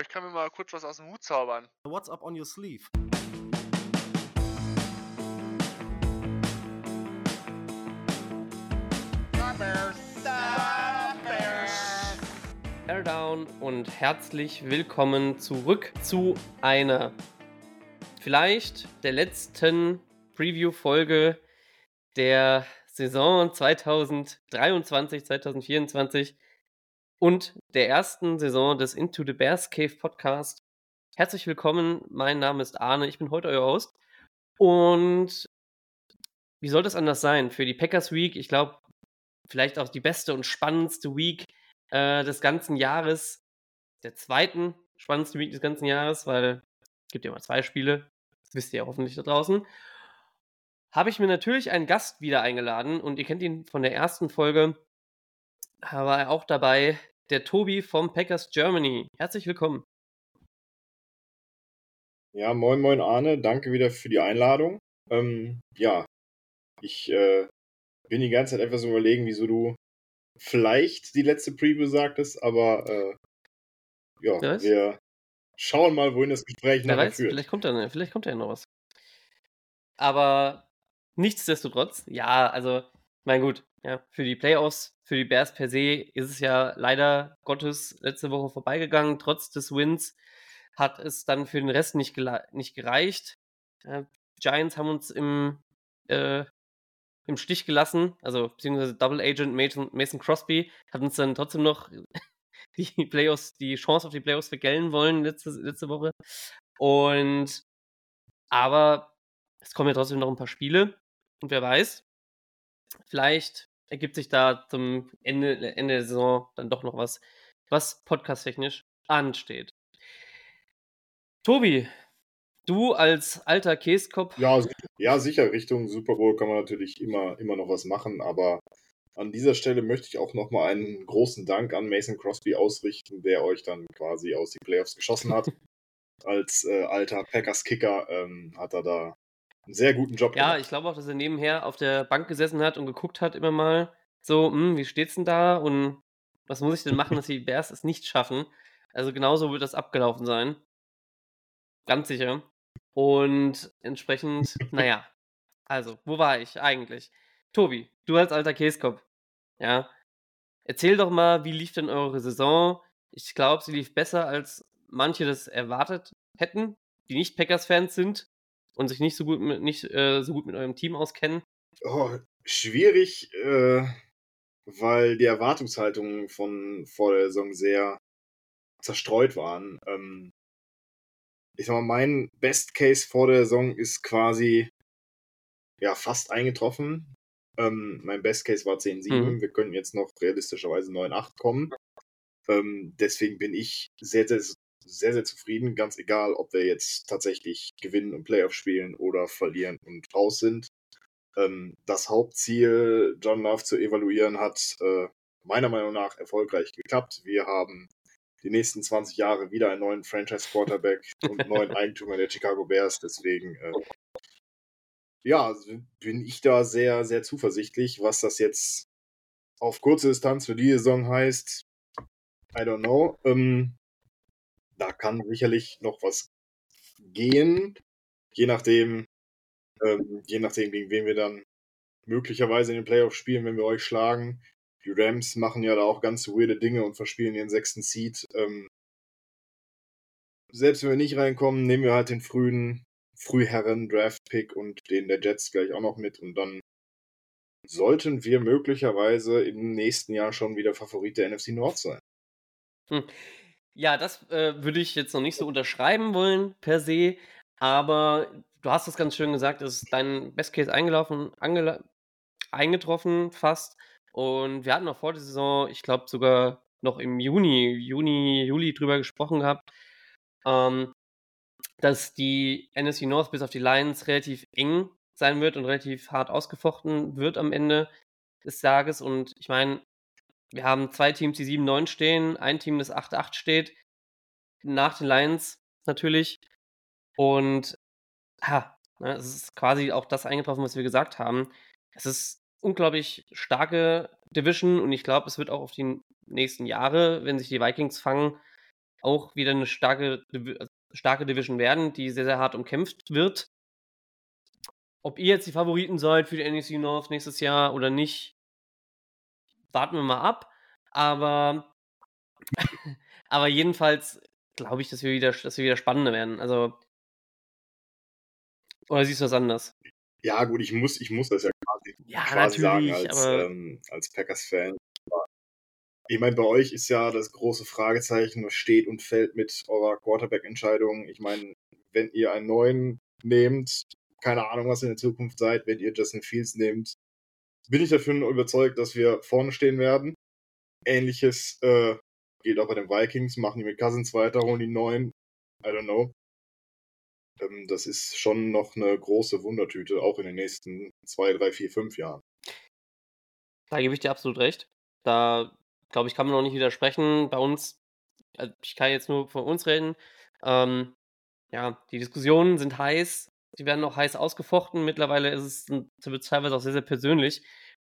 Ich kann mir mal kurz was aus dem Hut zaubern. What's up on your sleeve? Down und herzlich willkommen zurück zu einer vielleicht der letzten Preview-Folge der Saison 2023, 2024 und der ersten Saison des Into the Bears Cave Podcast. Herzlich willkommen, mein Name ist Arne, ich bin heute euer Host. Und wie soll das anders sein? Für die Packers Week, ich glaube, vielleicht auch die beste und spannendste Week äh, des ganzen Jahres, der zweiten spannendste Week des ganzen Jahres, weil es gibt ja mal zwei Spiele, das wisst ihr ja hoffentlich da draußen. Habe ich mir natürlich einen Gast wieder eingeladen und ihr kennt ihn von der ersten Folge. Da war er auch dabei, der Tobi vom Packers Germany. Herzlich willkommen. Ja, moin, moin, Arne. Danke wieder für die Einladung. Ähm, ja, ich äh, bin die ganze Zeit etwas überlegen, wieso du vielleicht die letzte Preview sagtest, aber äh, ja, was? wir schauen mal, wohin das Gespräch noch führt. Vielleicht kommt, da, vielleicht kommt da ja noch was. Aber nichtsdestotrotz, ja, also, mein gut, ja, für die Playoffs, für die Bears per se ist es ja leider Gottes letzte Woche vorbeigegangen. Trotz des Wins hat es dann für den Rest nicht, nicht gereicht. Äh, Giants haben uns im äh, im Stich gelassen, also beziehungsweise Double Agent Mason, Mason Crosby hat uns dann trotzdem noch die Playoffs, die Chance auf die Playoffs vergällen wollen letzte, letzte Woche. Und aber es kommen ja trotzdem noch ein paar Spiele und wer weiß, vielleicht ergibt sich da zum Ende, Ende der Saison dann doch noch was, was podcast-technisch ansteht. Tobi, Du als alter Käskopf. Ja, ja, sicher, Richtung Super Bowl kann man natürlich immer, immer noch was machen, aber an dieser Stelle möchte ich auch nochmal einen großen Dank an Mason Crosby ausrichten, der euch dann quasi aus den Playoffs geschossen hat. als äh, alter Packers-Kicker ähm, hat er da einen sehr guten Job gemacht. Ja, ich glaube auch, dass er nebenher auf der Bank gesessen hat und geguckt hat immer mal, so, hm, wie steht's denn da und was muss ich denn machen, dass die Bears es nicht schaffen? Also genauso wird das abgelaufen sein. Ganz sicher. Und entsprechend, naja, also, wo war ich eigentlich? Tobi, du als alter Käskopf, ja, erzähl doch mal, wie lief denn eure Saison? Ich glaube, sie lief besser, als manche das erwartet hätten, die nicht Packers-Fans sind und sich nicht so gut mit, nicht, äh, so gut mit eurem Team auskennen. Oh, schwierig, äh, weil die Erwartungshaltungen von vor der Saison sehr zerstreut waren. Ähm, ich sag mal, mein Best Case vor der Saison ist quasi ja fast eingetroffen. Ähm, mein Best Case war 10-7. Mhm. Wir könnten jetzt noch realistischerweise 9-8 kommen. Ähm, deswegen bin ich sehr, sehr, sehr, sehr zufrieden. Ganz egal, ob wir jetzt tatsächlich gewinnen und Playoff spielen oder verlieren und raus sind. Ähm, das Hauptziel, John Love zu evaluieren, hat äh, meiner Meinung nach erfolgreich geklappt. Wir haben die nächsten 20 Jahre wieder einen neuen Franchise-Quarterback und einen neuen Eigentümer der Chicago Bears. Deswegen, äh, ja, bin ich da sehr, sehr zuversichtlich, was das jetzt auf kurze Distanz für die Saison heißt. I don't know. Ähm, da kann sicherlich noch was gehen, je nachdem, ähm, je nachdem, gegen wen wir dann möglicherweise in den Playoffs spielen, wenn wir euch schlagen. Die Rams machen ja da auch ganz weirde Dinge und verspielen ihren sechsten Seed. Ähm, selbst wenn wir nicht reinkommen, nehmen wir halt den frühen Frühherren Draft Pick und den der Jets gleich auch noch mit und dann sollten wir möglicherweise im nächsten Jahr schon wieder Favorit der NFC Nord sein. Hm. Ja, das äh, würde ich jetzt noch nicht so unterschreiben wollen per se, aber du hast es ganz schön gesagt, es ist dein Best Case eingelaufen, eingetroffen fast und wir hatten noch vor der Saison, ich glaube sogar noch im Juni, Juni, Juli drüber gesprochen gehabt, ähm, dass die NFC North bis auf die Lions relativ eng sein wird und relativ hart ausgefochten wird am Ende des Tages. Und ich meine, wir haben zwei Teams, die 7-9 stehen, ein Team, das 8-8 steht, nach den Lions natürlich. Und ha, ne, es ist quasi auch das eingetroffen, was wir gesagt haben. Es ist unglaublich starke Division und ich glaube, es wird auch auf die nächsten Jahre, wenn sich die Vikings fangen, auch wieder eine starke, starke Division werden, die sehr, sehr hart umkämpft wird. Ob ihr jetzt die Favoriten seid für die NEC North nächstes Jahr oder nicht, warten wir mal ab. Aber, aber jedenfalls glaube ich, dass wir, wieder, dass wir wieder spannender werden. Also, oder siehst du das anders? Ja, gut, ich muss, ich muss das ja quasi, Ja, quasi sagen als, ähm, als Packers-Fan. Ich meine, bei euch ist ja das große Fragezeichen, was steht und fällt mit eurer Quarterback-Entscheidung. Ich meine, wenn ihr einen neuen nehmt, keine Ahnung, was ihr in der Zukunft seid, wenn ihr Justin Fields nehmt, bin ich dafür überzeugt, dass wir vorne stehen werden. Ähnliches äh, geht auch bei den Vikings, machen die mit Cousins weiter, holen die neuen. I don't know. Ähm, das ist schon noch eine große Wundertüte, auch in den nächsten zwei, drei, vier, fünf Jahren. da gebe ich dir absolut recht. Da, glaube ich, kann man noch nicht widersprechen. Bei uns, also ich kann jetzt nur von uns reden. Ähm, ja, die Diskussionen sind heiß. Die werden auch heiß ausgefochten. Mittlerweile ist es teilweise auch sehr, sehr persönlich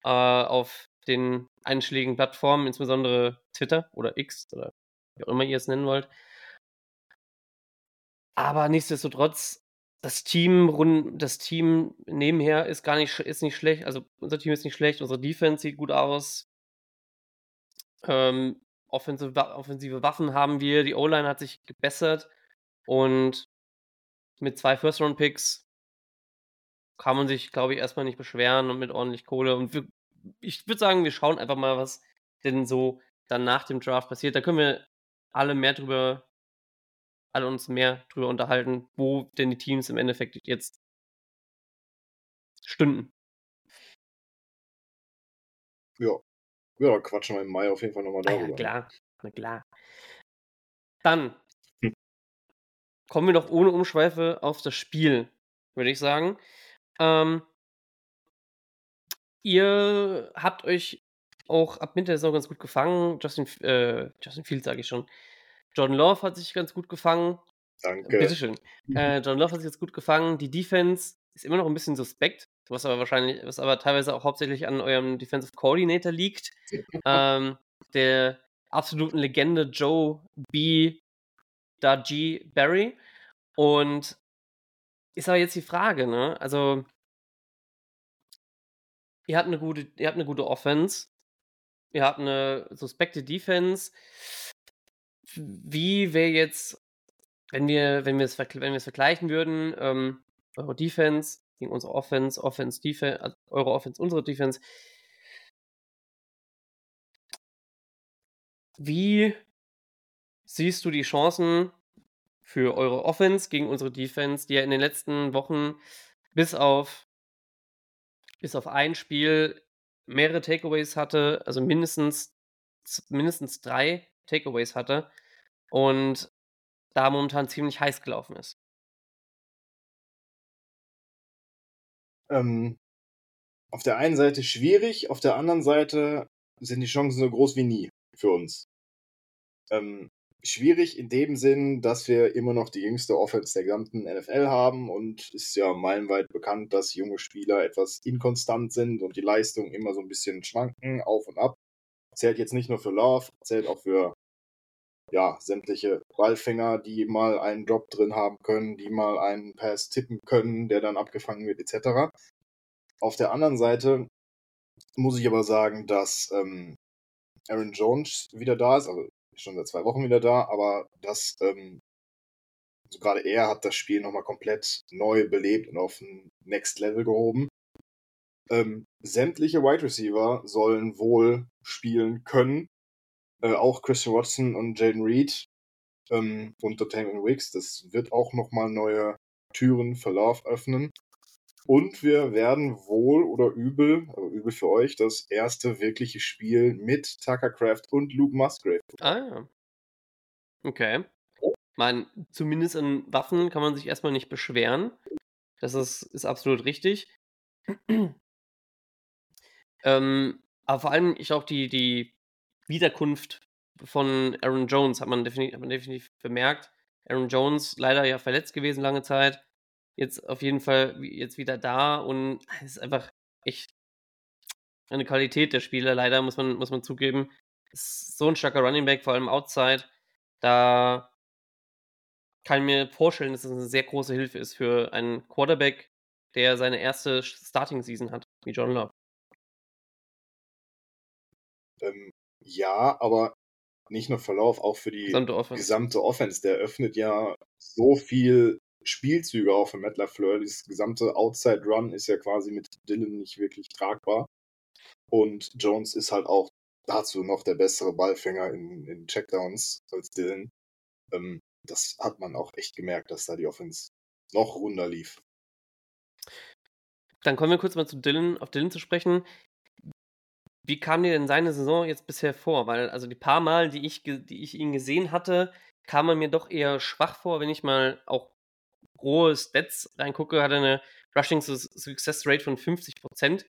äh, auf den einschlägigen Plattformen, insbesondere Twitter oder X oder wie auch immer ihr es nennen wollt. Aber nichtsdestotrotz, das Team, das Team nebenher ist gar nicht, ist nicht schlecht. Also unser Team ist nicht schlecht, unsere Defense sieht gut aus. Ähm, offensive, offensive Waffen haben wir, die O-Line hat sich gebessert und mit zwei First-Round-Picks kann man sich, glaube ich, erstmal nicht beschweren und mit ordentlich Kohle. Und wir, ich würde sagen, wir schauen einfach mal, was denn so dann nach dem Draft passiert. Da können wir alle mehr drüber, alle uns mehr drüber unterhalten, wo denn die Teams im Endeffekt jetzt stünden. Ja. Ja, quatschen wir im Mai auf jeden Fall nochmal Ah darüber. ja, ne? klar, na klar. Dann. Kommen wir doch ohne Umschweife auf das Spiel, würde ich sagen. Ähm, ihr habt euch auch ab Mitte der Saison ganz gut gefangen. Justin, äh, Justin Fields sage ich schon. Jordan Love hat sich ganz gut gefangen. Danke. Bitteschön. Äh, Jordan Love hat sich jetzt gut gefangen. Die Defense ist immer noch ein bisschen suspekt, was aber wahrscheinlich, was aber teilweise auch hauptsächlich an eurem Defensive Coordinator liegt. ähm, der absoluten Legende Joe B. G. Barry. Und ist aber jetzt die Frage, ne? Also, ihr habt eine gute, ihr habt eine gute Offense, ihr habt eine suspekte Defense. Wie wäre jetzt, wenn wir, wenn wir es wenn wir es vergleichen würden, ähm, eure Defense gegen unsere Offense, Offense, Defense, also eure Offense, unsere Defense. Wie siehst du die Chancen für eure Offense gegen unsere Defense, die ja in den letzten Wochen bis auf, bis auf ein Spiel mehrere Takeaways hatte, also mindestens, mindestens drei Takeaways hatte und da momentan ziemlich heiß gelaufen ist. Ähm, auf der einen Seite schwierig, auf der anderen Seite sind die Chancen so groß wie nie für uns. Ähm, schwierig in dem Sinn, dass wir immer noch die jüngste Offense der gesamten NFL haben und ist ja meilenweit bekannt, dass junge Spieler etwas inkonstant sind und die Leistung immer so ein bisschen schwanken, auf und ab. Zählt jetzt nicht nur für Love, zählt auch für ja, sämtliche Ballfänger, die mal einen Drop drin haben können, die mal einen Pass tippen können, der dann abgefangen wird, etc. Auf der anderen Seite muss ich aber sagen, dass ähm, Aaron Jones wieder da ist, also schon seit zwei Wochen wieder da, aber dass ähm, also gerade er hat das Spiel nochmal komplett neu belebt und auf ein Next Level gehoben. Ähm, sämtliche Wide Receiver sollen wohl spielen können. Äh, auch Christian Watson und Jaden Reed ähm, und Dotamian Wicks. Das wird auch nochmal neue Türen für Love öffnen. Und wir werden wohl oder übel, aber übel für euch, das erste wirkliche Spiel mit Tucker Craft und Luke Musgrave. Ah ja. Okay. Man, zumindest an Waffen kann man sich erstmal nicht beschweren. Das ist, ist absolut richtig. ähm, aber vor allem ich auch die, die Wiederkunft von Aaron Jones hat man, definitiv, hat man definitiv bemerkt. Aaron Jones leider ja verletzt gewesen lange Zeit. Jetzt auf jeden Fall jetzt wieder da und es ist einfach echt eine Qualität der Spieler, leider muss man, muss man zugeben. Ist so ein starker Running Back, vor allem Outside. Da kann ich mir vorstellen, dass es eine sehr große Hilfe ist für einen Quarterback, der seine erste Starting-Season hat, wie John Love. Ähm, ja, aber nicht nur Verlauf, auch für die Gesamte Offense. gesamte Offense. Der öffnet ja so viel Spielzüge auch für Matt LaFleur. Dieses gesamte Outside Run ist ja quasi mit Dylan nicht wirklich tragbar. Und Jones ist halt auch dazu noch der bessere Ballfänger in, in Checkdowns als Dylan. Ähm, das hat man auch echt gemerkt, dass da die Offense noch runder lief. Dann kommen wir kurz mal zu Dylan, auf Dylan zu sprechen. Wie kam dir denn seine Saison jetzt bisher vor? Weil, also die paar Mal, die ich, die ich ihn gesehen hatte, kam er mir doch eher schwach vor, wenn ich mal auch rohe Stats reingucke, hat er eine Rushing Success Rate von 50%,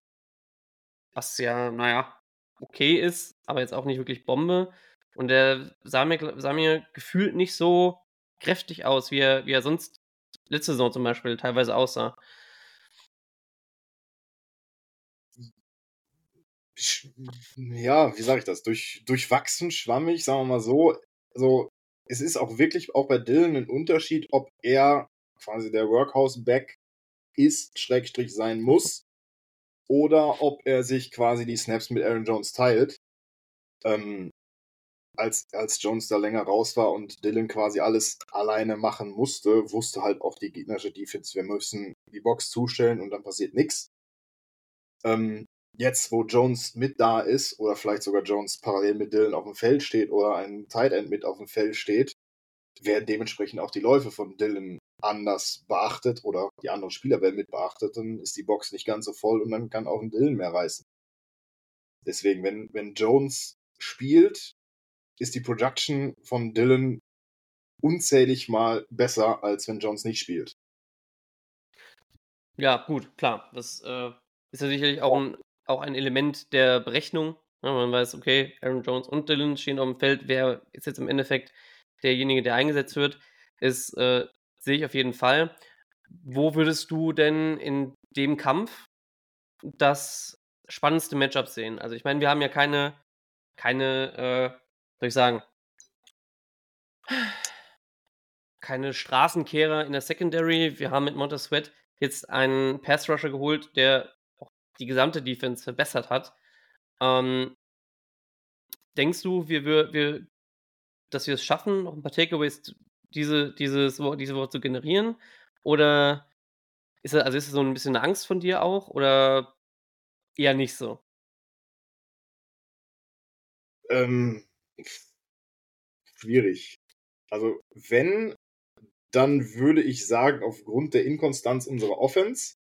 was ja, naja, okay ist, aber jetzt auch nicht wirklich Bombe. Und er sah mir, sah mir gefühlt nicht so kräftig aus, wie er, wie er sonst letzte Saison zum Beispiel teilweise aussah. Ja, wie sage ich das? Durch, durchwachsen, schwammig, sagen wir mal so. Also, es ist auch wirklich auch bei Dylan ein Unterschied, ob er quasi der Workhouse-Back ist, Schrägstrich sein muss, oder ob er sich quasi die Snaps mit Aaron Jones teilt. Ähm, als, als Jones da länger raus war und Dylan quasi alles alleine machen musste, wusste halt auch die gegnerische Defense, wir müssen die Box zustellen und dann passiert nichts. Ähm, jetzt, wo Jones mit da ist, oder vielleicht sogar Jones parallel mit Dylan auf dem Feld steht oder ein Tight End mit auf dem Feld steht, werden dementsprechend auch die Läufe von Dylan anders beachtet oder die anderen Spieler werden mit beachtet, dann ist die Box nicht ganz so voll und dann kann auch ein Dylan mehr reißen. Deswegen, wenn, wenn Jones spielt, ist die Production von Dylan unzählig mal besser, als wenn Jones nicht spielt. Ja, gut, klar. Das äh, ist ja sicherlich auch ein, auch ein Element der Berechnung. Ja, man weiß, okay, Aaron Jones und Dylan stehen auf dem Feld. Wer ist jetzt im Endeffekt derjenige, der eingesetzt wird? Ist äh, Sehe ich auf jeden Fall. Wo würdest du denn in dem Kampf das spannendste Matchup sehen? Also ich meine, wir haben ja keine, keine, äh, soll ich sagen, keine Straßenkehrer in der Secondary. Wir haben mit Montez Sweat jetzt einen Pass-Rusher geholt, der auch die gesamte Defense verbessert hat. Ähm, denkst du, wir, wir, wir, dass wir es schaffen, noch ein paar Takeaways diese, dieses, diese Wort zu generieren? Oder ist das, also ist das so ein bisschen eine Angst von dir auch? Oder eher nicht so? Ähm, schwierig. Also, wenn, dann würde ich sagen, aufgrund der Inkonstanz unserer Offense,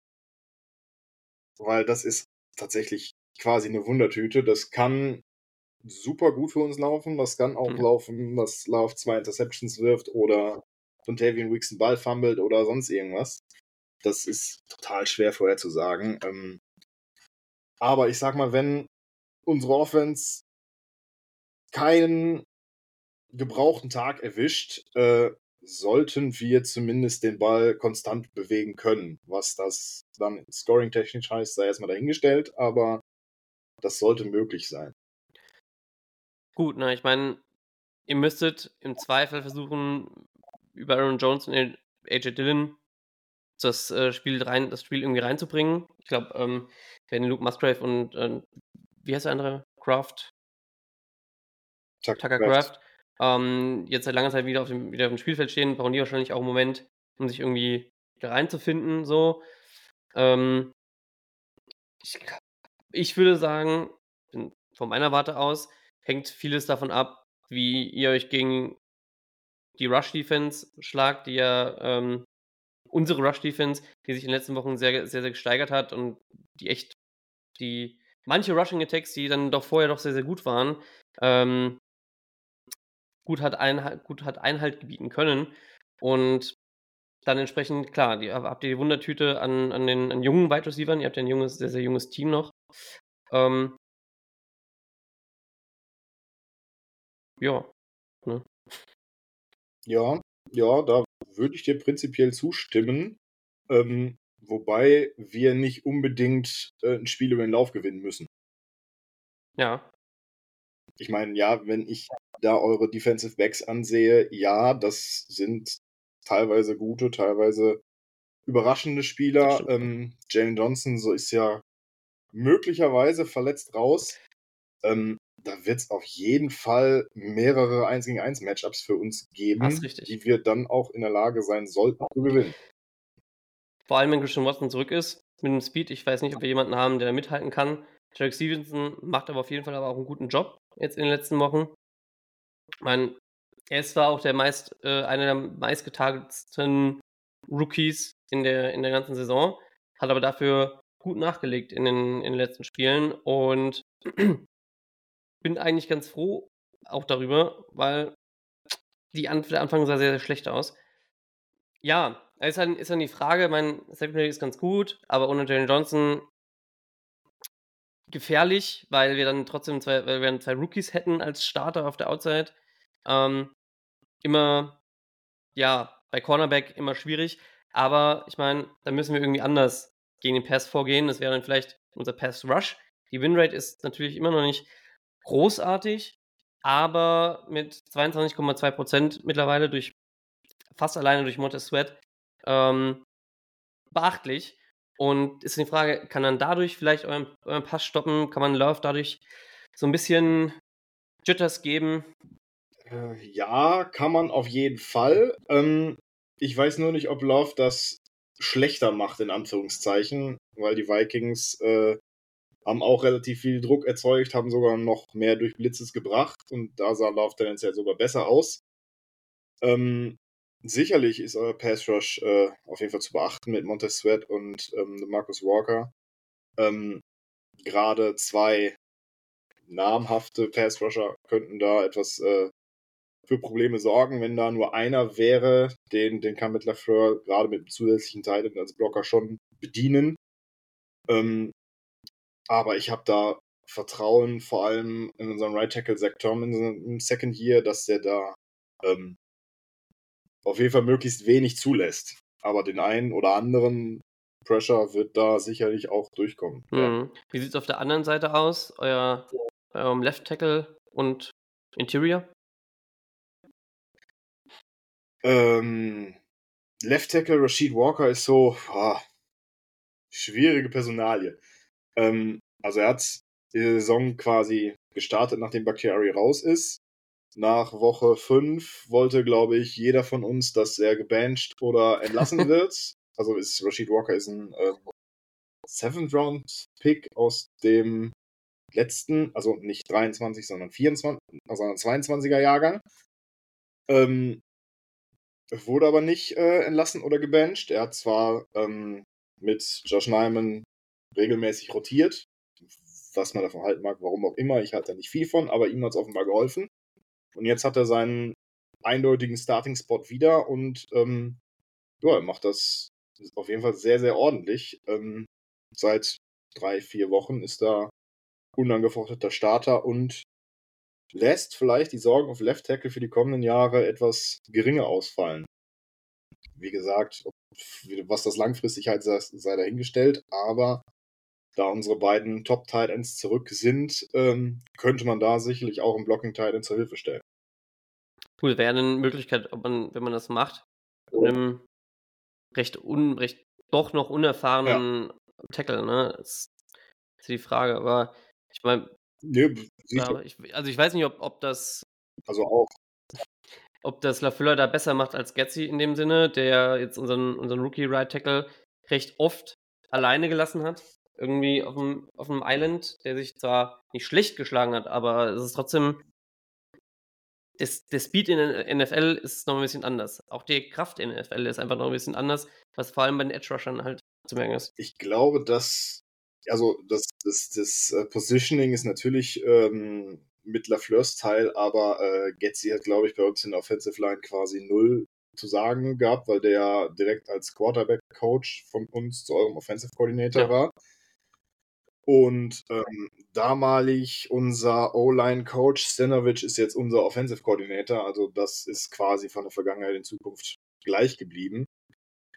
weil das ist tatsächlich quasi eine Wundertüte. Das kann super gut für uns laufen. Das kann auch mhm. laufen, dass Love zwei Interceptions wirft oder Dontavian Weeks einen Ball fummelt oder sonst irgendwas. Das ist total schwer vorherzusagen. Ähm, aber ich sag mal, wenn unsere Offense keinen gebrauchten Tag erwischt, äh, sollten wir zumindest den Ball konstant bewegen können. Was das dann scoring-technisch heißt, sei erstmal dahingestellt, aber das sollte möglich sein. Gut, na, ich meine, ihr müsstet im Zweifel versuchen, über Aaron Jones und AJ Dillon das äh, Spiel rein, das Spiel irgendwie reinzubringen. Ich glaube, ähm, wenn Luke Musgrave und äh, wie heißt der andere? Kraft? Tucker, Tucker Craft. Ähm, jetzt seit langer Zeit wieder auf, dem, wieder auf dem Spielfeld stehen, brauchen die wahrscheinlich auch einen Moment, um sich irgendwie da reinzufinden. So. Ähm, ich, ich würde sagen, von meiner Warte aus, hängt vieles davon ab, wie ihr euch gegen die Rush-Defense schlagt, die ja ähm, unsere Rush-Defense, die sich in den letzten Wochen sehr, sehr, sehr gesteigert hat und die echt, die manche Rushing-Attacks, die dann doch vorher doch sehr, sehr gut waren, ähm, gut, hat Einhalt, gut hat Einhalt gebieten können. Und dann entsprechend, klar, die, habt ihr die Wundertüte an, an den an jungen Wide Receivers, ihr habt ja ein junges, sehr, sehr junges Team noch. Ähm, Ja, ne? Ja, ja, da würde ich dir prinzipiell zustimmen. Ähm, wobei wir nicht unbedingt äh, ein Spiel über den Lauf gewinnen müssen. Ja. ich meine, ja, wenn ich da eure Defensive Backs ansehe, ja, das sind teilweise gute, teilweise überraschende Spieler. Ähm, Jalen Johnson, so ist ja möglicherweise verletzt raus. Ähm, da wird es auf jeden Fall mehrere 1 gegen 1 Matchups für uns geben, die wir dann auch in der Lage sein sollten zu gewinnen. Vor allem, wenn Christian Watson zurück ist mit dem Speed. Ich weiß nicht, ob wir jemanden haben, der mithalten kann. Jarek Stevenson macht aber auf jeden Fall aber auch einen guten Job jetzt in den letzten Wochen. Ich meine, er ist zwar auch der meist, äh, einer der meistgetargetsten Rookies in der, in der ganzen Saison, hat aber dafür gut nachgelegt in den, in den letzten Spielen und bin eigentlich ganz froh auch darüber, weil die An der Anfang sah sehr, sehr schlecht aus. Ja, ist dann, ist dann die Frage, mein Secondary ist ganz gut, aber ohne Jalen Johnson gefährlich, weil wir dann trotzdem zwei, weil wir dann zwei Rookies hätten als Starter auf der Outside. Ähm, immer, ja, bei Cornerback immer schwierig. Aber ich meine, da müssen wir irgendwie anders gegen den Pass vorgehen. Das wäre dann vielleicht unser Pass Rush. Die Winrate ist natürlich immer noch nicht großartig, aber mit 22,2% mittlerweile durch fast alleine durch Montez Sweat ähm, beachtlich. Und ist die Frage, kann dann dadurch vielleicht euren, euren Pass stoppen? Kann man Love dadurch so ein bisschen Jitters geben? Äh, ja, kann man auf jeden Fall. Ähm, ich weiß nur nicht, ob Love das schlechter macht, in Anführungszeichen, weil die Vikings äh, haben auch relativ viel Druck erzeugt, haben sogar noch mehr durch Blitzes gebracht und da sah Love tendenziell sogar besser aus. Ähm, sicherlich ist euer Pass Rush äh, auf jeden Fall zu beachten mit Montez Sweat und ähm, Marcus Walker. Ähm, Gerade zwei namhafte Pass Rusher könnten da etwas äh, für Probleme sorgen, wenn da nur einer wäre, den, den kann mit Lafleur gerade mit dem zusätzlichen Teil als Blocker schon bedienen. Ähm, aber ich habe da Vertrauen, vor allem in unseren Right Tackle Zach Tom im Second Year, dass der da ähm, auf jeden Fall möglichst wenig zulässt. Aber den einen oder anderen Pressure wird da sicherlich auch durchkommen. Mhm. Wie sieht es auf der anderen Seite aus? Euer, eurem Left Tackle und Interior? Ähm, Left Tackle Rashid Walker ist so oh, schwierige Personalie. Ähm, also er hat die Saison quasi gestartet, nachdem Bakhtiari raus ist. Nach Woche 5 wollte, glaube ich, jeder von uns, dass er gebancht oder entlassen wird. Also ist Rashid Walker ist ein äh, Seventh Round Pick aus dem letzten, also nicht 23, sondern 24, sondern 22er Jahrgang. Ähm, wurde aber nicht äh, entlassen oder gebancht. Er hat zwar ähm, mit Josh Nyman regelmäßig rotiert, was man davon halten mag, warum auch immer. Ich halte da nicht viel von, aber ihm hat es offenbar geholfen. Und jetzt hat er seinen eindeutigen Starting-Spot wieder und ähm, ja, macht das auf jeden Fall sehr, sehr ordentlich. Ähm, seit drei, vier Wochen ist er unangefochtener Starter und lässt vielleicht die Sorgen auf Left Tackle für die kommenden Jahre etwas geringer ausfallen. Wie gesagt, was das langfristig halt sei, sei dahingestellt, aber da unsere beiden Top Tight Ends zurück sind, ähm, könnte man da sicherlich auch im Blocking Tight End zur Hilfe stellen. Cool, wäre eine Möglichkeit, ob man, wenn man das macht, mit einem recht, un, recht doch noch unerfahrenen ja. Tackle, ne? Das ist die Frage, aber ich meine, Nee, ja, ich, also ich weiß nicht, ob, ob das. Also auch. Ob das LaFleur da besser macht als Getzi in dem Sinne, der jetzt unseren, unseren Rookie-Right-Tackle recht oft alleine gelassen hat. Irgendwie auf dem, auf dem Island, der sich zwar nicht schlecht geschlagen hat, aber es ist trotzdem. Das, der Speed in der NFL ist noch ein bisschen anders. Auch die Kraft in der NFL ist einfach noch ein bisschen anders, was vor allem bei den Edge-Rushern halt zu merken ist. Ich glaube, dass also das, das, das äh, Positioning ist natürlich ähm, mit LaFleurs Teil, aber äh, Getzi hat, glaube ich, bei uns in der Offensive Line quasi null zu sagen gehabt, weil der ja direkt als Quarterback-Coach von uns zu eurem Offensive Coordinator ja. war. Und ähm, damalig unser O-Line-Coach Stanovic ist jetzt unser Offensive Coordinator, also das ist quasi von der Vergangenheit in Zukunft gleich geblieben.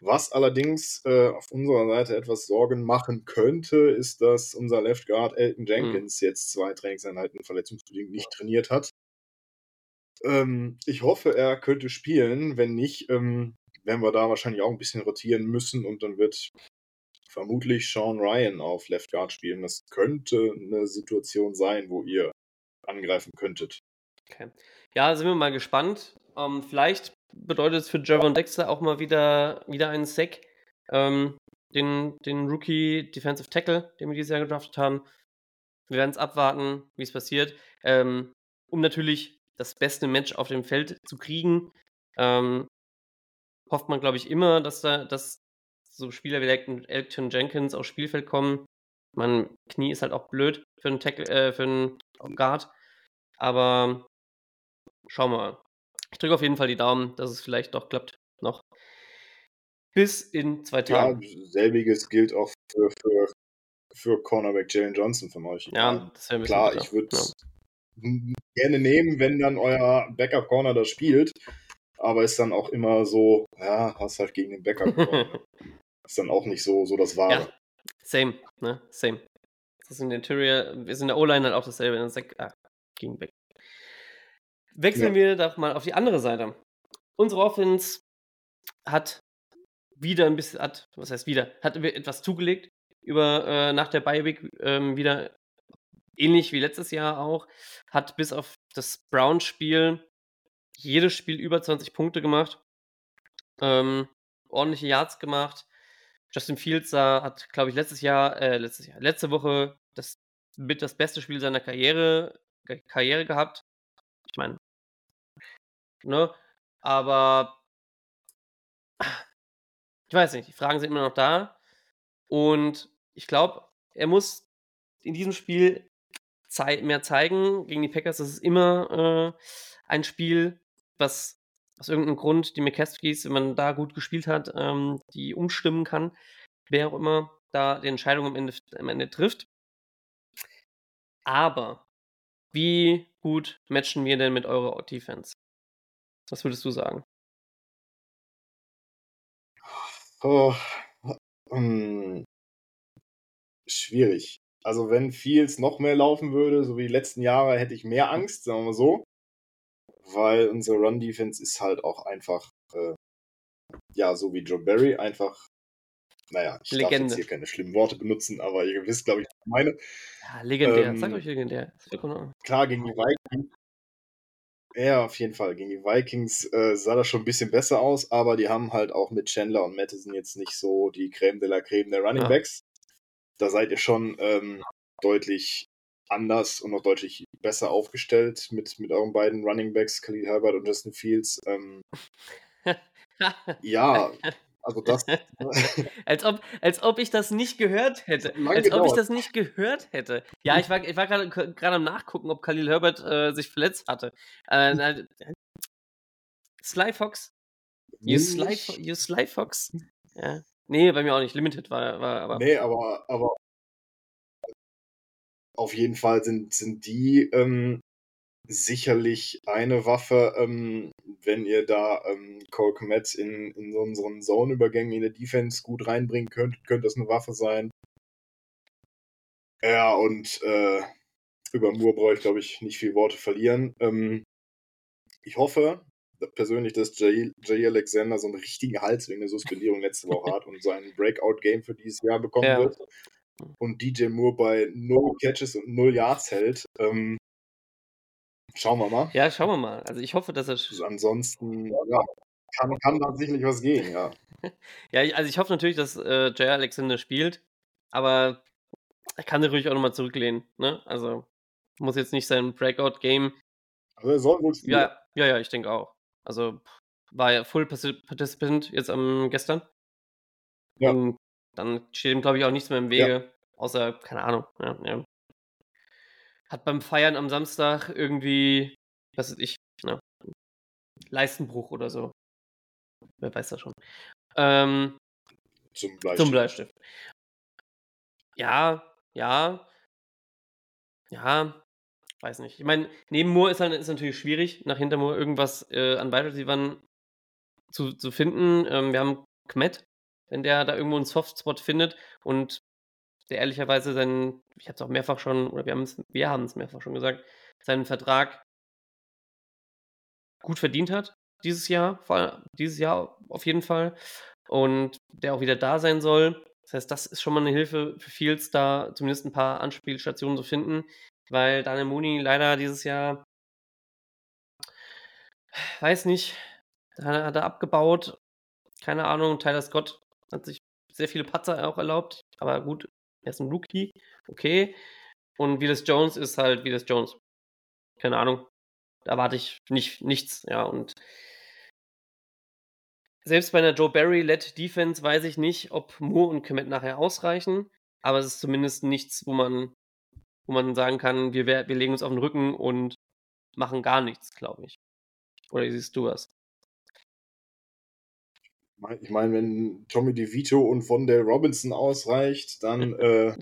Was allerdings äh, auf unserer Seite etwas Sorgen machen könnte, ist, dass unser Left Guard Elton Mhm. Jenkins jetzt zwei Trainingseinheiten verletzungsbedingt nicht trainiert hat. Ähm, ich hoffe, er könnte spielen. Wenn nicht, ähm, werden wir da wahrscheinlich auch ein bisschen rotieren müssen und dann wird vermutlich Sean Ryan auf Left Guard spielen. Das könnte eine Situation sein, wo ihr angreifen könntet. Okay. Ja, sind wir mal gespannt. Ähm, vielleicht bedeutet es für Javon Dexter auch mal wieder, wieder einen Sack. Ähm, den, den Rookie Defensive Tackle, den wir dieses Jahr gedraftet haben. Wir werden es abwarten, wie es passiert. Ähm, um natürlich das beste Match auf dem Feld zu kriegen, ähm, hofft man, glaube ich, immer, dass da dass so Spieler wie Elton, Jenkins aufs Spielfeld kommen. Mein Knie ist halt auch blöd für einen Tackle, äh, für einen Guard. Aber schauen wir mal. Ich drücke auf jeden Fall die Daumen, dass es vielleicht doch klappt. Noch. Bis in zwei Ja, Tagen. selbiges gilt auch für, für, für Cornerback Jalen Johnson von euch. Ja, das wäre Klar, bitter. ich würde Ja. es gerne nehmen, wenn dann euer Backup-Corner das spielt. Aber ist dann auch immer so, ja, hast halt gegen den Backup-Corner. ist dann auch nicht so, so das Wahre. Ja, same, ne? Same. Das ist in der Interior, ist in der O- Line halt auch dasselbe. Sek ah, ging weg. Wechseln wir doch mal auf die andere Seite. Unsere Offense hat wieder ein bisschen, hat, was heißt wieder, hat etwas zugelegt über äh, nach der Bye-Week ähm, wieder ähnlich wie letztes Jahr auch, hat bis auf das Brown-Spiel jedes Spiel über 20 Punkte gemacht, ähm, ordentliche Yards gemacht. Justin Fields sah, hat, glaube ich, letztes Jahr, äh, letztes Jahr, letzte Woche das mit das beste Spiel seiner Karriere, Karriere gehabt. Ich meine, ne? Aber ich weiß nicht, die Fragen sind immer noch da. Und ich glaube, er muss in diesem Spiel mehr zeigen. Gegen die Packers das ist immer äh, ein Spiel, was aus irgendeinem Grund die McCaskies, wenn man da gut gespielt hat, ähm, die umstimmen kann. Wer auch immer da die Entscheidung am Ende, am Ende trifft. Aber wie gut matchen wir denn mit eurer Defense? Was würdest du sagen? Oh, hm, schwierig. Also wenn Fields noch mehr laufen würde, so wie die letzten Jahre, hätte ich mehr Angst, sagen wir mal so. Weil unsere Run-Defense ist halt auch einfach, äh, ja, so wie Joe Barry, einfach, naja, ich darf Legende. jetzt hier keine schlimmen Worte benutzen, aber ihr wisst, glaube ich, was ich meine. Ja, legendär. Sag Ähm, euch legendär. Klar, gegen die Vikings. Ja, auf jeden Fall. Gegen die Vikings äh, sah das schon ein bisschen besser aus, aber die haben halt auch mit Chandler und Madison jetzt nicht so die Creme de la Creme der Running Ja. Backs. Da seid ihr schon ähm, deutlich anders und noch deutlich besser aufgestellt mit, mit euren beiden Running Backs, Khalil Herbert und Justin Fields. Ähm, ja, also das. als, ob, als ob ich das nicht gehört hätte. Als ob ich gedauert. das nicht gehört hätte. Ja, ich war, ich war gerade am Nachgucken, ob Khalil Herbert äh, sich verletzt hatte. Äh, Sly Fox. You Sly, you Sly Fox. Ja. Nee, bei mir auch nicht. Limited war, war aber. Nee, aber, aber auf jeden Fall sind, sind die ähm, sicherlich eine Waffe, ähm, wenn ihr da ähm, Cole Kmet in, in so unseren Zone-Übergängen in der Defense gut reinbringen könnt, könnte das eine Waffe sein. Ja, und äh, über Moore brauche ich, glaube ich, nicht viel Worte verlieren. Ähm, ich hoffe persönlich, dass Jay, Jay Alexander so einen richtigen Hals wegen der Suspendierung letzte Woche hat und sein Breakout-Game für dieses Jahr bekommen Ja. wird. Und DJ Moore bei 0 Catches und 0 Yards hält. Ähm, schauen wir mal. Ja, schauen wir mal. Also ich hoffe, dass er. Also ansonsten ja, kann, kann da sicherlich was gehen, ja. Ja, also ich hoffe natürlich, dass äh, Jay Alexander spielt, aber er kann sich ruhig auch nochmal zurücklehnen. Ne? Also muss jetzt nicht sein Breakout-Game Also er soll wohl spielen. Ja, ja, ja, ich denke auch. Also war ja Full Particip- Participant jetzt am gestern. Ja. Und dann steht ihm, glaube ich, auch nichts mehr im Wege, außer, keine Ahnung. Ja, ja. Hat beim Feiern am Samstag irgendwie, was weiß ich, ne, Leistenbruch oder so. Wer weiß das schon. Ähm, Zum Bleistift. zum Bleistift. Ja, ja. Ja, weiß nicht. Ich meine, neben Moore ist, halt, ist natürlich schwierig, nach hinter Moore irgendwas äh, an Wide Receivern zu, zu finden. Ähm, wir haben Kmet, wenn der da irgendwo einen Softspot findet und der ehrlicherweise seinen, ich habe es auch mehrfach schon, oder wir haben es wir mehrfach schon gesagt, seinen Vertrag gut verdient hat dieses Jahr, vor dieses Jahr auf jeden Fall und der auch wieder da sein soll. Das heißt, das ist schon mal eine Hilfe für Fields, da zumindest ein paar Anspielstationen zu finden, weil Daniel Mooney leider dieses Jahr weiß nicht, hat er abgebaut. Keine Ahnung, Tyler Scott hat sich sehr viele Patzer auch erlaubt, aber gut, er ist ein Rookie, okay. Und Willis Jones ist halt Willis Jones. Keine Ahnung. Da erwarte ich nicht, nichts, ja. Und selbst bei einer Joe Barry-led Defense weiß ich nicht, ob Moore und Kemet nachher ausreichen. Aber es ist zumindest nichts, wo man, wo man sagen kann, wir, wir legen uns auf den Rücken und machen gar nichts, glaube ich. Oder siehst du das? Ich meine, wenn Tommy DeVito und von der Robinson ausreicht, dann äh,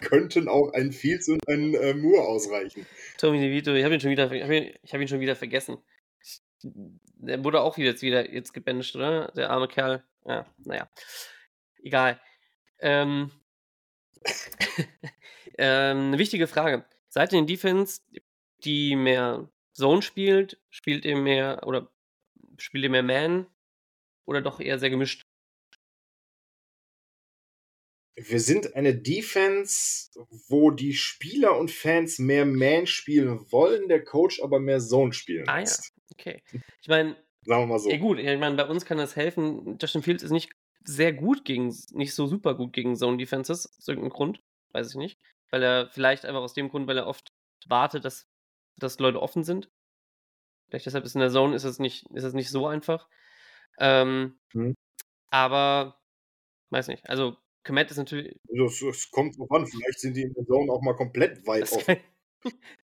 könnten auch ein Fields und ein äh, Moore ausreichen. Tommy DeVito, ich habe ihn schon wieder, ich hab ihn, ich hab ihn schon wieder vergessen. Der wurde auch jetzt wieder jetzt gebencht, oder? Der arme Kerl. Ja, naja. Egal. Ähm, ähm, eine wichtige Frage. Seid ihr in Defense, die mehr Zone spielt, spielt ihr mehr oder spielt ihr mehr Man oder doch eher sehr gemischt? Wir sind eine Defense, wo die Spieler und Fans mehr Man spielen wollen, der Coach aber mehr Zone spielen Ah ja, lässt. okay. Ich meine, Sagen wir mal so. ja gut, ich meine, bei uns kann das helfen. Justin Fields ist nicht sehr gut gegen, nicht so super gut gegen Zone Defenses, aus irgendeinem Grund, weiß ich nicht. Weil er vielleicht einfach aus dem Grund, weil er oft wartet, dass, dass Leute offen sind. Vielleicht deshalb ist in der Zone ist es nicht, ist es nicht so einfach. Ähm, Mhm. aber weiß nicht. Also Komet ist natürlich. Das, das kommt drauf an. Vielleicht sind die in der Zone auch mal komplett weit offen.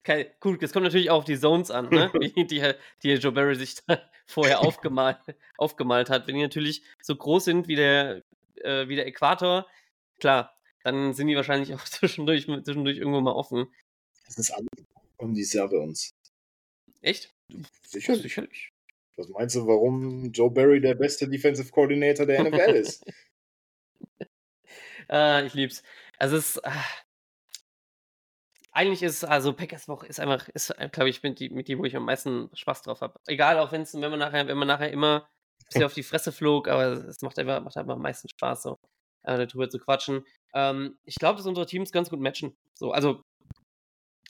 kann, gut, das kommt natürlich auch auf die Zones an, ne? die, die, die Joe Barry sich da vorher aufgemalt, aufgemalt hat. Wenn die natürlich so groß sind wie der, äh, wie der Äquator, klar, dann sind die wahrscheinlich auch zwischendurch, zwischendurch irgendwo mal offen. Das ist alles um dieses Jahr bei uns. Echt? Sicher. Sicherlich. Was meinst du, warum Joe Barry der beste Defensive Coordinator der NFL ist? Ah, ich lieb's. Also es ist, ah, eigentlich ist es, also Packers Woche ist einfach, ist, glaube ich, mit die, mit die, wo ich am meisten Spaß drauf habe. Egal, auch wenn's, wenn man nachher, wenn man nachher immer ein bisschen auf die Fresse flog, aber es macht einfach, macht einfach am meisten Spaß, so äh, darüber zu quatschen. Ähm, ich glaube, dass unsere Teams ganz gut matchen. So, also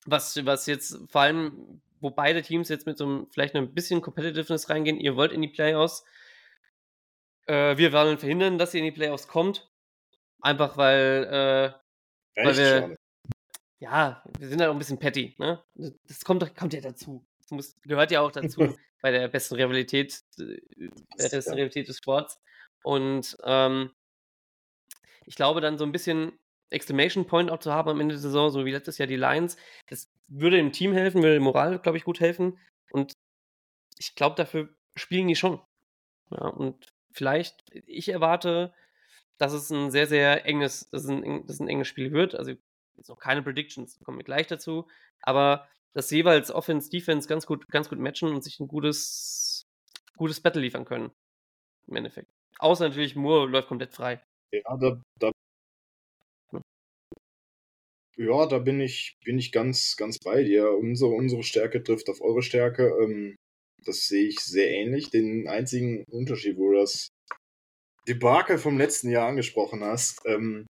was, was jetzt vor allem, wo beide Teams jetzt mit so einem, vielleicht ein bisschen Competitiveness reingehen, ihr wollt in die Playoffs. Äh, wir wollen verhindern, dass ihr in die Playoffs kommt. Einfach weil, äh, weil wir, Schade. ja, wir sind halt auch ein bisschen petty, ne? Das kommt, kommt ja dazu. Das muss, gehört ja auch dazu bei der besten Rivalität, äh, der besten. Rivalität des Sports. Und ähm, ich glaube, dann so ein bisschen Exclamation Point auch zu haben am Ende der Saison, so wie letztes Jahr die Lions, das würde dem Team helfen, würde dem Moral, glaube ich, gut helfen. Und ich glaube, dafür spielen die schon. Ja, und vielleicht, ich erwarte, dass es ein sehr, sehr enges, dass ein, dass ein enges Spiel wird. Also jetzt noch keine Predictions, kommen wir gleich dazu. Aber dass jeweils Offense, Defense ganz gut, ganz gut matchen und sich ein gutes, gutes Battle liefern können. Im Endeffekt. Außer natürlich, Moore läuft komplett frei. Ja, da, da, ja, da bin ich, bin ich ganz, ganz bei dir. Unsere, unsere Stärke trifft auf eure Stärke. Ähm, das sehe ich sehr ähnlich. Den einzigen Unterschied, wo du das Debakel vom letzten Jahr angesprochen hast. Ähm,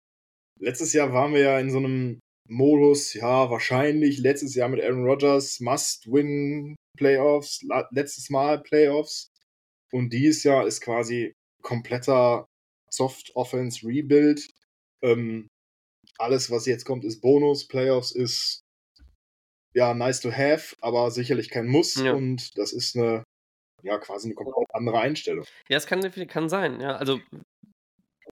letztes Jahr waren wir ja in so einem Modus, ja, wahrscheinlich letztes Jahr mit Aaron Rodgers, Must-Win Playoffs, la- letztes Mal Playoffs. Und dieses Jahr ist quasi kompletter Soft Offense Rebuild. Ähm, alles, was jetzt kommt, ist Bonus. Playoffs ist ja nice to have, aber sicherlich kein Muss. Ja. Und das ist eine, ja, quasi eine komplett andere Einstellung. Ja, es kann, kann sein, ja. Also,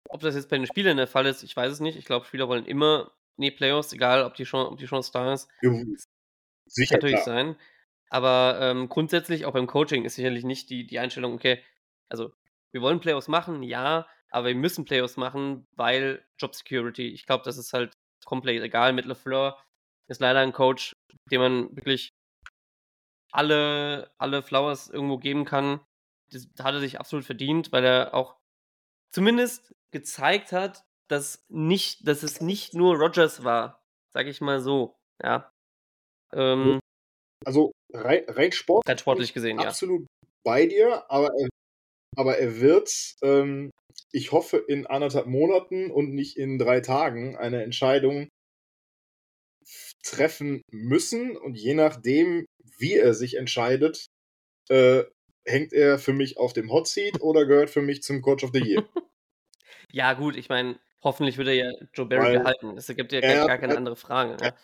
ob das jetzt bei den Spielern der Fall ist, ich weiß es nicht. Ich glaube, Spieler wollen immer die Playoffs, egal ob die Chance, ob die Chance da ist. Sicher, Kann natürlich klar. sein. Aber ähm, grundsätzlich auch beim Coaching ist sicherlich nicht die, die Einstellung, okay, also wir wollen Playoffs machen, ja, aber wir müssen Playoffs machen, weil Job Security. Ich glaube, das ist halt komplett egal. Mit LeFleur ist leider ein Coach, dem man wirklich alle, alle Flowers irgendwo geben kann. Das hat er sich absolut verdient, weil er auch zumindest gezeigt hat, dass, nicht, dass es nicht nur Rogers war, sag ich mal so. Ja. Ähm, Also rein, rein sportlich, rein sportlich gesehen, ja. absolut bei dir, aber er, aber er wird, ähm, ich hoffe, in anderthalb Monaten und nicht in drei Tagen eine Entscheidung treffen müssen. Und je nachdem, wie er sich entscheidet, äh, hängt er für mich auf dem Hot Seat oder gehört für mich zum Coach of the Year. Ja, gut, ich meine, hoffentlich wird er ja Joe Barry Weil behalten. Es gibt ja er gar, hat gar keine halt- andere Frage. Ne?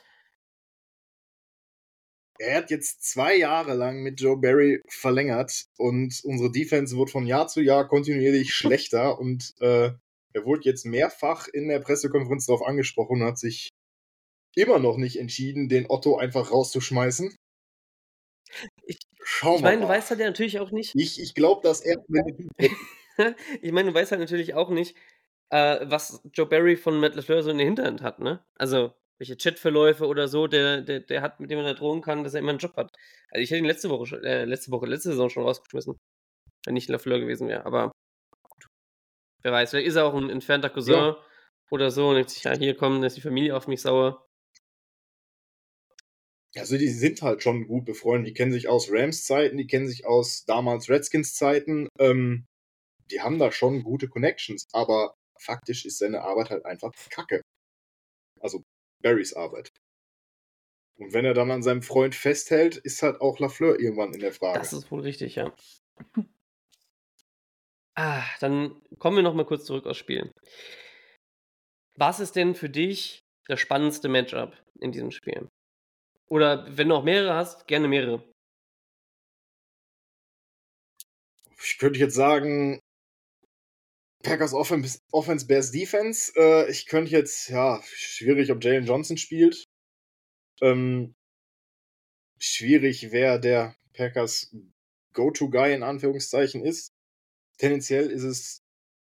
Er hat jetzt zwei Jahre lang mit Joe Barry verlängert und unsere Defense wird von Jahr zu Jahr kontinuierlich schlechter und äh, er wurde jetzt mehrfach in der Pressekonferenz darauf angesprochen und hat sich immer noch nicht entschieden, den Otto einfach rauszuschmeißen. Ich- Schauen Ich wir meine, du mal. weißt halt ja natürlich auch nicht, Ich, ich glaube, dass er. ich meine, du weißt halt natürlich auch nicht, äh, was Joe Barry von Matt LaFleur so in der Hinterhand hat, ne? Also, welche Chatverläufe oder so, der, der, der hat, mit dem man da drohen kann, dass er immer einen Job hat. Also, ich hätte ihn letzte Woche, schon, äh, letzte Woche, letzte Saison schon rausgeschmissen, wenn nicht LaFleur gewesen wäre. Aber gut. wer weiß, vielleicht ist er auch ein entfernter Cousin Ja. oder so und denkt sich, ja, hier kommen, da ist die Familie auf mich sauer. Also, die sind halt schon gut befreundet. Die kennen sich aus Rams-Zeiten, die kennen sich aus damals Redskins-Zeiten. Ähm, die haben da schon gute Connections, aber faktisch ist seine Arbeit halt einfach kacke. Barrys Arbeit. Und wenn er dann an seinem Freund festhält, ist halt auch Lafleur irgendwann in der Frage. Das ist wohl richtig, ja. Ah, dann kommen wir noch mal kurz zurück aufs Spiel. Was ist denn für dich das spannendste Matchup in diesem Spiel? Oder wenn du auch mehrere hast, gerne mehrere. ich könnte jetzt sagen, Packers Offense, Offense Bears Defense. Äh, ich könnte jetzt, ja, schwierig, ob Jalen Johnson spielt. Ähm, schwierig, wer der Packers Go-To-Guy in Anführungszeichen ist. Tendenziell ist es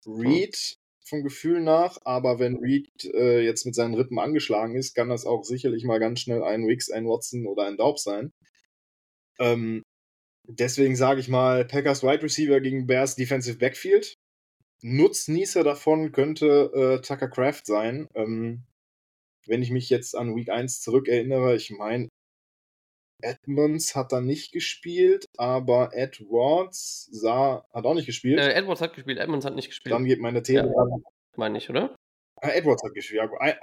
Reed vom Gefühl nach, aber wenn Reed äh, jetzt mit seinen Rippen angeschlagen ist, kann das auch sicherlich mal ganz schnell ein Wicks, ein Watson oder ein Daub sein. Ähm, deswegen sage ich mal, Packers Wide Receiver gegen Bears Defensive Backfield. Nutznießer davon könnte äh, Tucker Craft sein. Ähm, wenn ich mich jetzt an Week 1 zurückerinnere, ich meine, Edmonds hat da nicht gespielt, aber Edwards sah, hat auch nicht gespielt. Äh, Edwards hat gespielt, Edmonds hat nicht gespielt. Dann geht meine These Ja. an. Meine ich, oder? Ah, Edwards hat gespielt. Ja, ein-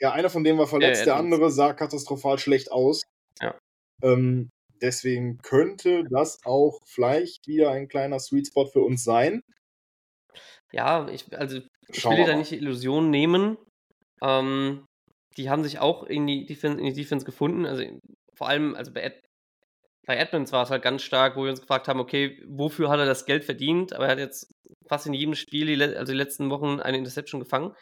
Ja, einer von denen war verletzt, Ja, der andere sah katastrophal schlecht aus. Ja. Ähm, deswegen könnte das auch vielleicht wieder ein kleiner Sweet Spot für uns sein. Ja, ich, also ich will dir da nicht die Illusion nehmen. Ähm, die haben sich auch in die Defense, in die Defense gefunden. Also vor allem, also bei, Ed, bei Edmonds war es halt ganz stark, wo wir uns gefragt haben, okay, wofür hat er das Geld verdient? Aber er hat jetzt fast in jedem Spiel, die, also die letzten Wochen, eine Interception gefangen.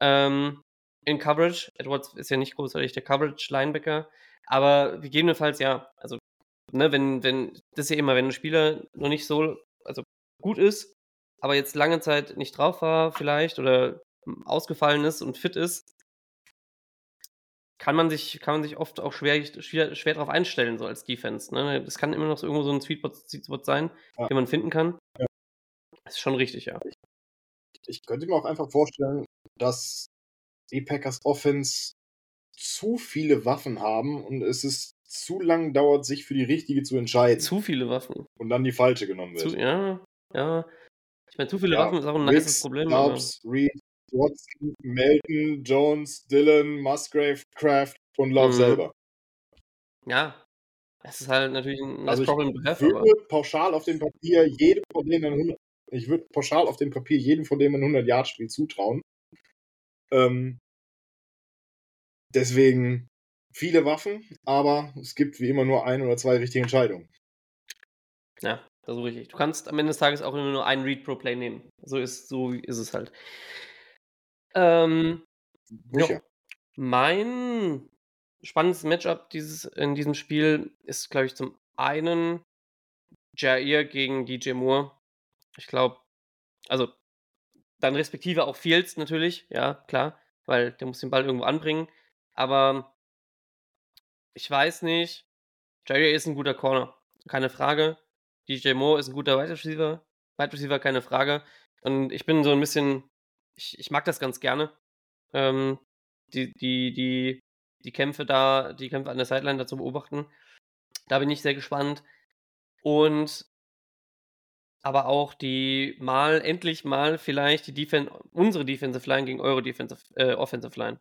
Ähm, in Coverage. Edwards ist ja nicht großartig der Coverage-Linebacker. Aber gegebenenfalls ja, also, ne, wenn, wenn, das ist ja immer, wenn ein Spieler noch nicht so, also gut ist, aber jetzt lange Zeit nicht drauf war, vielleicht, oder ausgefallen ist und fit ist, kann man sich, kann man sich oft auch schwer, schwer, schwer darauf einstellen, so als Defense. Ne? Das kann immer noch so irgendwo so ein Sweetspot, Sweetspot sein, Ja. den man finden kann. Ja. Das ist schon richtig, ja. Ich könnte mir auch einfach vorstellen, dass die Packers Offense zu viele Waffen haben und es ist zu lang dauert, sich für die richtige zu entscheiden Zu viele Waffen. und dann die falsche genommen wird. Zu, ja, ja. Ich meine, zu viele Ja, Waffen ist auch ein nices Problem. Dobbs, Reed, Watson, Melton, Jones, Dillon, Musgrave, Kraft und Love Mhm. selber. Ja. Das ist halt natürlich ein nice Also ich problem to have, aber würde pauschal auf dem Papier jedem von denen ein 100, ich würde pauschal auf dem Papier jedem von denen ein 100 Yard Spiel zutrauen. Ähm, deswegen viele Waffen, aber es gibt wie immer nur ein oder zwei richtige Entscheidungen. Ja, das ist richtig. Du kannst am Ende des Tages auch immer nur einen Read pro Play nehmen. So ist, so ist es halt. Ähm, Sicher. mein spannendes Matchup dieses, in diesem Spiel ist, glaube ich, zum einen Jair gegen DJ Moore. Ich glaube, also dann respektive auch Fields natürlich, ja, klar, weil der muss den Ball irgendwo anbringen. Aber ich weiß nicht, Jair ist ein guter Corner, keine Frage. DJ Moore ist ein guter Wide Receiver, Wide Receiver, keine Frage. Und ich bin so ein bisschen, ich, ich mag das ganz gerne. Ähm, die, die, die, die Kämpfe da, die Kämpfe an der Sideline da zu beobachten. Da bin ich sehr gespannt. Und aber auch die mal, endlich mal vielleicht die Defen unsere Defensive Line gegen eure Defensive, äh, Offensive Line.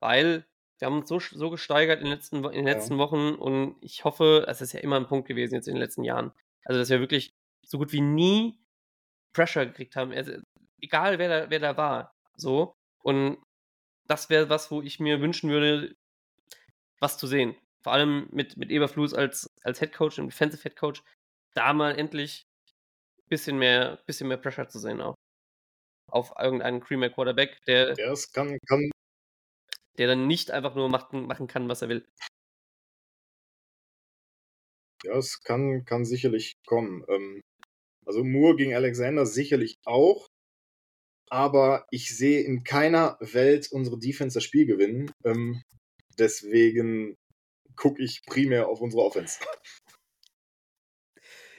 Weil wir haben uns so, so gesteigert in den letzten, in den letzten ja. Wochen und ich hoffe, es ist ja immer ein Punkt gewesen jetzt in den letzten Jahren. Also, dass wir wirklich so gut wie nie Pressure gekriegt haben. Also, egal wer da, wer da war. So. Und das wäre was, wo ich mir wünschen würde, was zu sehen. Vor allem mit, mit Eberflus als, als Head Coach, im Defensive Head Coach, da mal endlich ein bisschen mehr, bisschen mehr Pressure zu sehen auch. Auf irgendeinen Creamer Quarterback, der. Es kann, kann. Der dann nicht einfach nur machen, machen kann, was er will. Ja, es kann, kann sicherlich kommen. Ähm, also Moore gegen Alexander sicherlich auch. Aber ich sehe in keiner Welt unsere Defense das Spiel gewinnen. Ähm, deswegen gucke ich primär auf unsere Offense.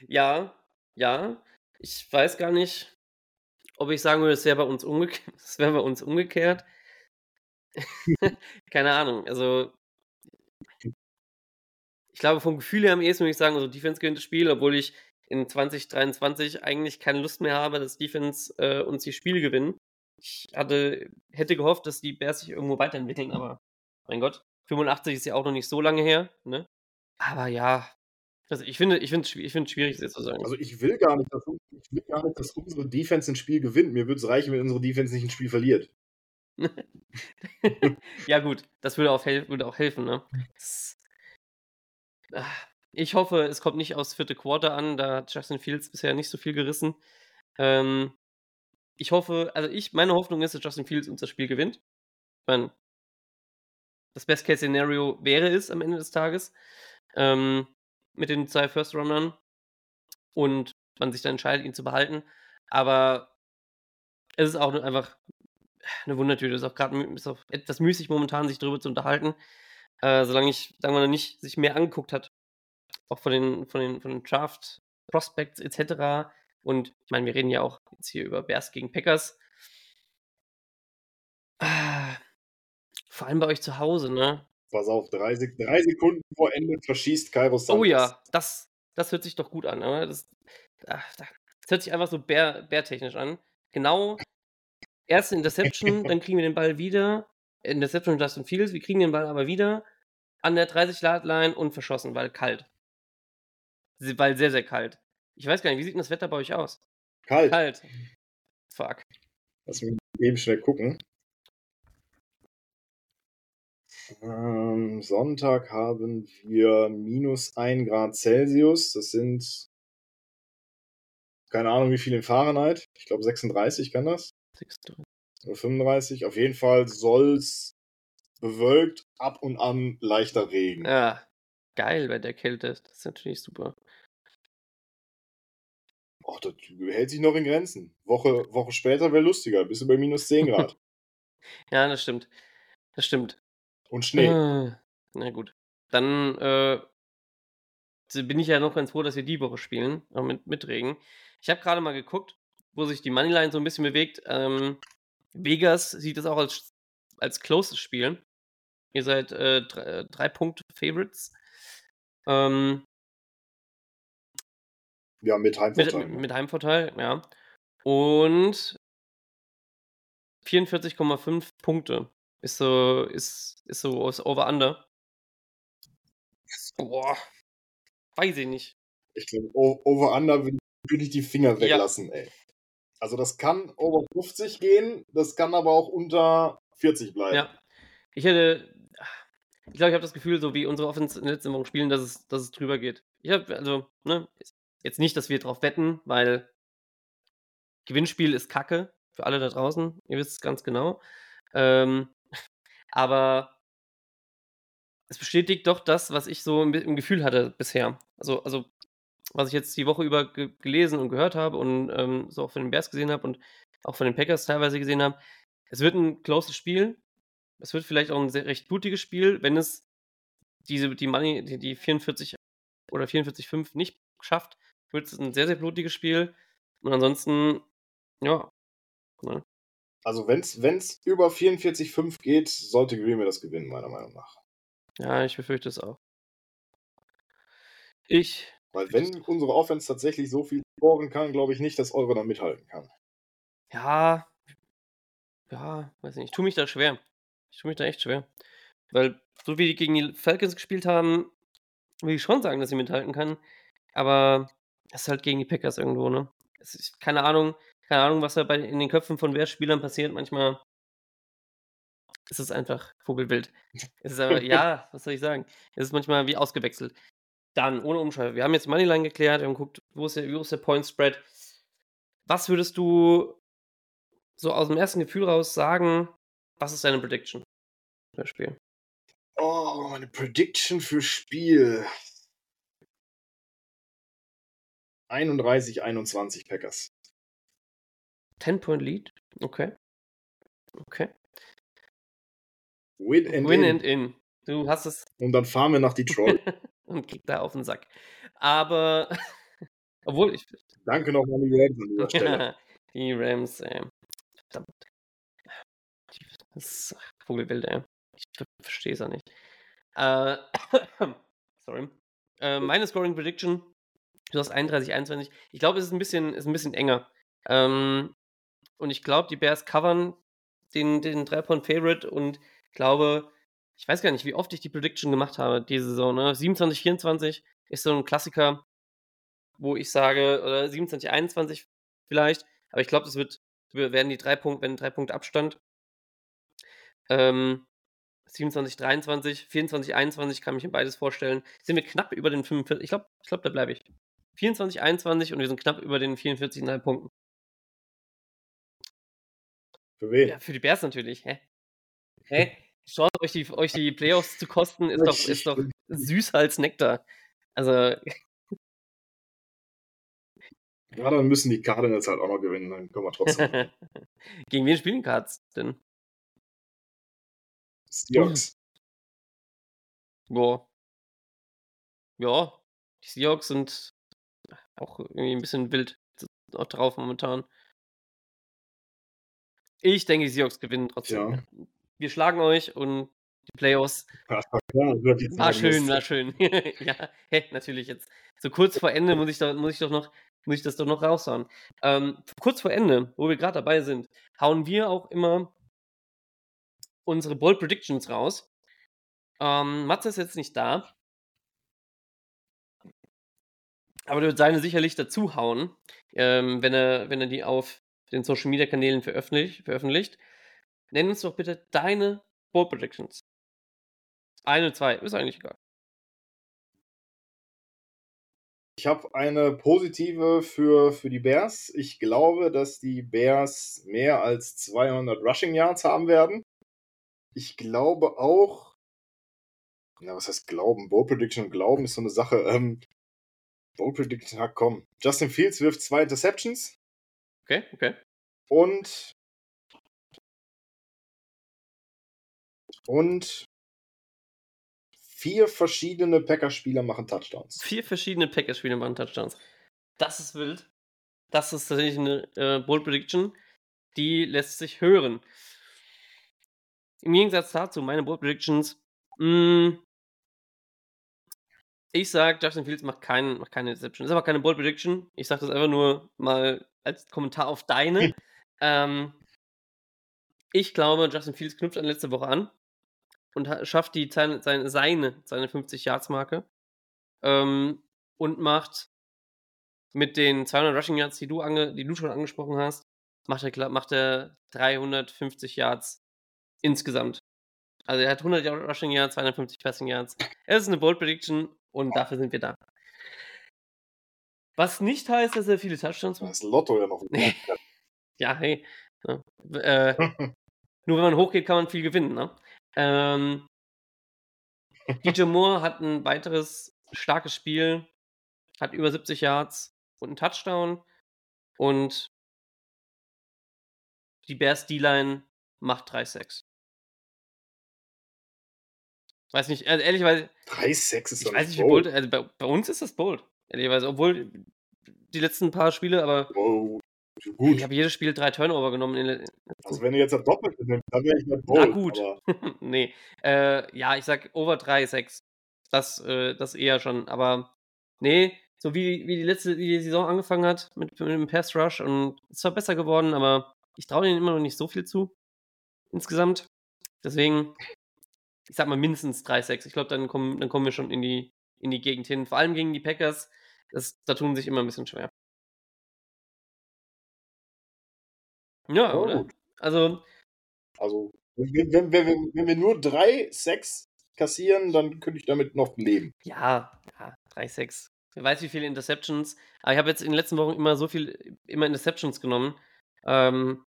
Ja, ja. Ich weiß gar nicht, ob ich sagen würde, es wäre bei uns umgekehrt. Es wäre bei uns umgekehrt. Keine Ahnung. Also ich glaube, vom Gefühl her am ehesten würde ich sagen, also Defense gewinnt das Spiel, obwohl ich in 2023 eigentlich keine Lust mehr habe, dass Defense äh, uns die Spiele gewinnen. Ich hatte, hätte gehofft, dass die Bears sich irgendwo weiterentwickeln, aber mein Gott, 85 ist ja auch noch nicht so lange her, ne? Aber ja, also ich finde, ich finde, ich finde es schwierig, das zu sagen. Also ich will gar nicht, dass, ich will gar nicht, dass unsere Defense ein Spiel gewinnt. Mir würde es reichen, wenn unsere Defense nicht ein Spiel verliert. ja gut, das würde auch, würde auch helfen, ne? Das, ich hoffe, es kommt nicht aufs vierte Quarter an. Da hat Justin Fields bisher nicht so viel gerissen. Ähm, ich hoffe, also ich, meine Hoffnung ist, dass Justin Fields uns das Spiel gewinnt. Ich meine, das Best-Case-Szenario wäre es am Ende des Tages. Ähm, mit den zwei First-Runnern. Und man sich dann entscheidet, ihn zu behalten. Aber es ist auch einfach eine Wundertüte. Es ist auch gerade etwas müßig momentan, sich darüber zu unterhalten. Äh, solange ich, sagen wir mal, nicht sich mehr angeguckt hat auch von den, von den, von den Draft Prospects etc. Und ich meine, wir reden ja auch jetzt hier über Bears gegen Packers. Ah, vor allem bei euch zu Hause, ne? Pass auf, drei, drei Sekunden vor Ende verschießt Cairo Santos. Oh ja, das, das hört sich doch gut an. Ne? Das, das, das hört sich einfach so bärtechnisch an. Genau, erste Interception, dann kriegen wir den Ball wieder. Interception Justin Fields, wir kriegen den Ball aber wieder an der 30-Yard-Line und verschossen, weil kalt weil sehr, sehr kalt. Ich weiß gar nicht, wie sieht denn das Wetter bei euch aus? Kalt. Kalt. Fuck. Lass mich eben schnell gucken. Ähm, Sonntag haben wir minus 1 Grad Celsius. Das sind keine Ahnung, wie viel in Fahrenheit. Ich glaube 36 kann das. 36. Oder 35. Auf jeden Fall soll es bewölkt, ab und an leichter Regen. Ja, geil bei der Kälte. Das ist natürlich super. Ach, das hält sich noch in Grenzen. Woche, Woche später wäre lustiger. Bist du bei minus 10 Grad. ja, das stimmt. Das stimmt. Und Schnee. Äh, na gut. Dann äh, bin ich ja noch ganz froh, dass wir die Woche spielen. Auch mit, mit Regen. Ich habe gerade mal geguckt, wo sich die Moneyline so ein bisschen bewegt. Ähm, Vegas sieht es auch als, als closes Spiel. Ihr seid äh, drei, äh, drei Punkte Favorites. Ähm, ja, mit Heimvorteil. Mit, mit Heimvorteil, ja. Und 44,5 Punkte ist so, ist, ist so aus Over-Under. Boah. Weiß ich nicht. Ich glaube, Over-Under würde ich die Finger weglassen, ja. ey. Also das kann over 50 gehen, das kann aber auch unter 40 bleiben. Ja. Ich hätte, ich glaube, ich habe das Gefühl, so wie unsere Offense in den letzten Wochen spielen, dass es, dass es drüber geht. Ich habe, also, ne, Jetzt nicht, dass wir drauf wetten, weil Gewinnspiel ist Kacke für alle da draußen. Ihr wisst es ganz genau. Ähm, aber es bestätigt doch das, was ich so im, Gefühl hatte bisher. Also, also, was ich jetzt die Woche über ge gelesen und gehört habe und ähm, so auch von den Bears gesehen habe und auch von den Packers teilweise gesehen habe. Es wird ein closes Spiel. Es wird vielleicht auch ein sehr recht blutiges Spiel, wenn es diese, die Money, die, die 44 oder 44,5 nicht schafft, wird es ein sehr, sehr blutiges Spiel. Und ansonsten, ja. Ne? Also wenn es über 44,5 geht, sollte Green Bay das gewinnen, meiner Meinung nach. Ja, ich befürchte es auch. Ich. Weil wenn unsere Offense tatsächlich so viel scoren kann, glaube ich nicht, dass eure da mithalten kann. Ja. Ja, weiß nicht. Ich tue mich da schwer. Ich tue mich da echt schwer. Weil, so wie die gegen die Falcons gespielt haben, will ich schon sagen, dass sie mithalten kann. Aber das ist halt gegen die Packers irgendwo, ne? Es ist keine Ahnung, keine Ahnung, was da bei, in den Köpfen von Wehrspielern passiert. Manchmal ist es einfach Vogelwild. Es ist aber, ja, was soll ich sagen? Es ist manchmal wie ausgewechselt. Dann, ohne Umschalten. Wir haben jetzt Moneyline geklärt, wir haben geguckt, wo ist der, wo ist der Point Spread. Was würdest du so aus dem ersten Gefühl raus sagen, was ist deine Prediction für das Spiel? Oh, meine Prediction für Spiel. 31, 21 Packers. 10-Point-Lead? Okay. Okay. Win and Win in. and in. Du hast es. Und dann fahren wir nach Detroit. und krieg da auf den Sack. Aber, obwohl ich. Danke nochmal an die Rams an dieser Stelle. die Rams, ey. Verdammt. Das ist Vogelwild, ey. Ich verstehe es auch nicht. Äh, sorry. Äh, meine Scoring Prediction, du hast 31, 21. Ich glaube, es ist ein bisschen, ist ein bisschen enger. Ähm, und ich glaube, die Bears covern den, den 3-Point-Favorite und glaube, ich weiß gar nicht, wie oft ich die Prediction gemacht habe diese Saison. Ne? 27, 24 ist so ein Klassiker, wo ich sage, oder 27, 21 vielleicht, aber ich glaube, das wird, werden die drei Punkte, wenn drei Punkte Abstand. Ähm, 27, 23, 24, 21 kann mich in beides vorstellen. Sind wir knapp über den 45, ich glaube, ich glaub, da bleibe ich. 24, 21 und wir sind knapp über den 44,5 Punkten. Für wen? Ja, für die Bears natürlich. Hä? Hä? Schaut euch die, euch die Playoffs zu kosten, ist doch, ist doch süß als Nektar. Also. Ja, dann müssen die Cardinals halt auch noch gewinnen, dann können wir trotzdem. Gegen wen spielen Cards denn? Seahawks. Boah. Ja, die Seahawks sind auch irgendwie ein bisschen wild drauf momentan. Ich denke, die Seahawks gewinnen trotzdem. Ja. Wir schlagen euch und die Playoffs. Ja, War schön, war schön. ja, hey, natürlich jetzt. So kurz vor Ende muss ich, da, muss ich doch noch, muss ich das doch noch raushauen. Ähm, kurz vor Ende, wo wir gerade dabei sind, hauen wir auch immer unsere Bold Predictions raus. Ähm, Matze ist jetzt nicht da. Aber der wird seine sicherlich dazu hauen, ähm, wenn, er, wenn er die auf den Social Media Kanälen veröffentlicht, veröffentlicht. Nenn uns doch bitte deine Bold Predictions. Eine, zwei, ist eigentlich egal. Ich habe eine positive für, für die Bears. Ich glaube, dass die Bears mehr als 200 Rushing Yards haben werden. Ich glaube auch, na, was heißt Glauben? Bold Prediction und Glauben ist so eine Sache. Ähm, Bold Prediction, na komm. Justin Fields wirft zwei Interceptions Okay, okay. und und vier verschiedene Packers-Spieler machen Touchdowns. Vier verschiedene Packers-Spiele machen Touchdowns. Das ist wild. Das ist tatsächlich eine äh, Bold Prediction. Die lässt sich hören. Im Gegensatz dazu, meine Bold Predictions. Mh, ich sag, Justin Fields macht, keinen, macht keine Deception. Das ist aber keine Bold Prediction. Ich sag das einfach nur mal als Kommentar auf deine. ähm, ich glaube, Justin Fields knüpft an letzte Woche an und ha- schafft die seine, seine, seine, seine 50-Yards-Marke ähm, und macht mit den 200 Rushing Yards, die du, ange, die du schon angesprochen hast, macht er, macht er 350 Yards insgesamt. Also er hat 100 Yard- Rushing Yards, 250 Passing Yards. Es ist eine Bold Prediction und dafür sind wir da. Was nicht heißt, dass er viele Touchdowns macht. Das Lotto ja noch. Ja, hey. Ja. Äh, nur wenn man hochgeht, kann man viel gewinnen, ne? Ähm, DJ Moore hat ein weiteres starkes Spiel, hat über 70 Yards und einen Touchdown und die Bears D-Line macht 3-6. Weiß nicht, also ehrlicherweise, 3-6 ist ich doch weiß nicht bold, bold. also bei, bei uns ist das bold, ehrlicherweise, obwohl die letzten paar Spiele, aber Oh, ich gut. habe jedes Spiel drei Turnover genommen. Also wenn du jetzt das Doppelte nimmst, dann wäre ich nicht Na bold, gut. aber nee. Äh, ja, ich sag over 3, 6. Das, äh, das eher schon. Aber nee, so wie, wie die letzte wie die Saison angefangen hat mit, mit dem Pass Rush und ist zwar besser geworden, aber ich traue denen immer noch nicht so viel zu. Insgesamt. Deswegen, ich sag mal mindestens 3, 6. Ich glaube, dann kommen, dann kommen wir schon in die, in die Gegend hin. Vor allem gegen die Packers. Das, da tun sich immer ein bisschen schwer. Ja, Ja, oder? gut. Also, Also, wenn, wenn, wenn, wenn, wir nur drei Sex kassieren, dann könnte ich damit noch leben. Ja, ja, 3-6. Wer weiß, wie viele Interceptions. Aber ich habe jetzt in den letzten Wochen immer so viel, immer Interceptions genommen. Ähm,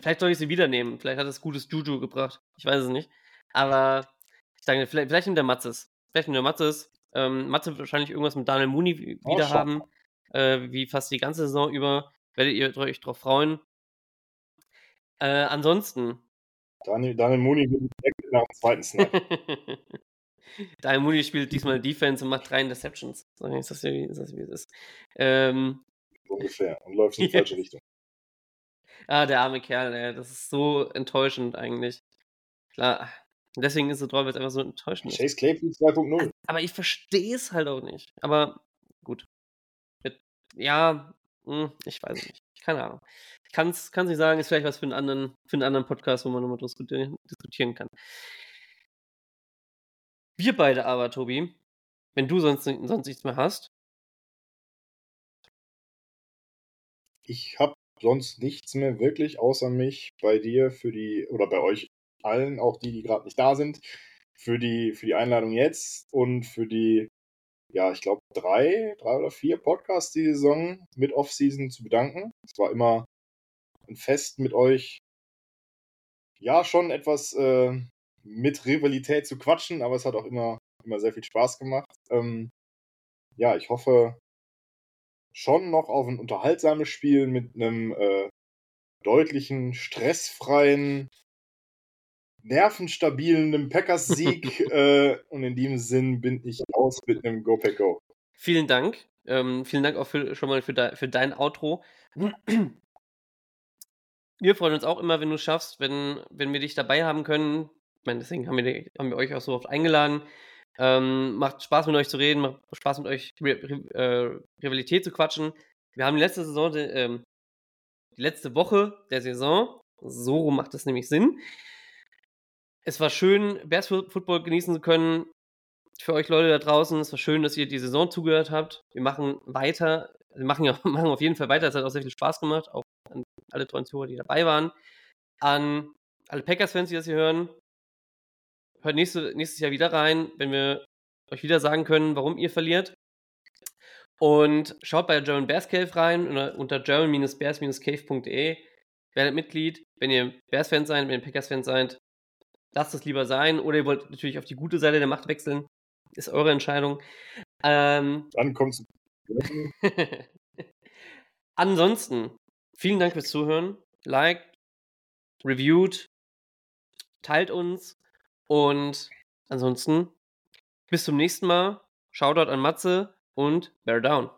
vielleicht soll ich sie wieder nehmen. Vielleicht hat es gutes Juju gebracht. Ich weiß es nicht. Aber ich sage, vielleicht, vielleicht nimmt der Matzes. Vielleicht nimmt der Matzes. Ähm, Matze wird wahrscheinlich irgendwas mit Daniel Mooney Oh, wieder schau. haben. Äh, wie fast die ganze Saison über. Werdet ihr euch drauf freuen. Äh, ansonsten. Daniel, Daniel Mooney wird nach dem zweiten Snap. Daniel Mooney spielt diesmal Defense und macht drei Interceptions. So ist das, wie, ist das, wie es ist. Ähm, ungefähr. Und läuft in die falsche Richtung. Ah, der arme Kerl, ey. Das ist so enttäuschend eigentlich. Klar, deswegen ist es drauf, weil es einfach so enttäuschend ist. Chase Claypool 2.0. Aber ich verstehe es halt auch nicht. Aber gut. Ja, hm, ich weiß es nicht. Keine Ahnung. Kann es nicht sagen, ist vielleicht was für einen anderen, für einen anderen Podcast, wo man nochmal diskutieren, diskutieren kann. Wir beide aber, Tobi, wenn du sonst, sonst nichts mehr hast, Ich habe sonst nichts mehr wirklich außer mich bei dir für die, oder bei euch allen, auch die, die gerade nicht da sind, für die, für die Einladung jetzt und für die, ja, ich glaube, drei, drei oder vier Podcasts die Saison mit Offseason zu bedanken. Es war immer ein Fest mit euch. Ja, schon etwas äh, mit Rivalität zu quatschen, aber es hat auch immer, immer sehr viel Spaß gemacht. Ähm, ja, ich hoffe schon noch auf ein unterhaltsames Spiel mit einem äh, deutlichen, stressfreien, nervenstabilen Packers-Sieg. äh, und in diesem Sinn bin ich aus mit einem Go Pack Go. vielen Dank. Ähm, vielen Dank auch für, schon mal für, de, für dein Outro. Wir freuen uns auch immer, wenn du schaffst, wenn, wenn wir dich dabei haben können. Ich meine, deswegen haben wir, haben wir euch auch so oft eingeladen. Ähm, macht Spaß mit euch zu reden, macht Spaß mit euch Ri Ri äh, Rivalität zu quatschen. Wir haben letzte Saison, die, ähm, die letzte Woche der Saison, so macht das nämlich Sinn. Es war schön, Bears Football genießen zu können. Für euch Leute da draußen, es war schön, dass ihr die Saison zugehört habt. Wir machen weiter, wir machen, ja, machen auf jeden Fall weiter. Es hat auch sehr viel Spaß gemacht, auch alle treuen Zuhörer, die dabei waren. An alle Packers-Fans, die das hier hören. Hört nächste, nächstes Jahr wieder rein, wenn wir euch wieder sagen können, warum ihr verliert. Und schaut bei German Bears Cave rein unter, unter german-bears-cave.de. Werdet Mitglied, wenn ihr Bears-Fans seid, wenn ihr Packers-Fans seid. Lasst es lieber sein. Oder ihr wollt natürlich auf die gute Seite der Macht wechseln. Ist eure Entscheidung. Ähm, Dann kommt's. Ansonsten, vielen Dank fürs Zuhören. Liked, reviewed, teilt uns und ansonsten bis zum nächsten Mal. Shoutout an Matze und Bear Down.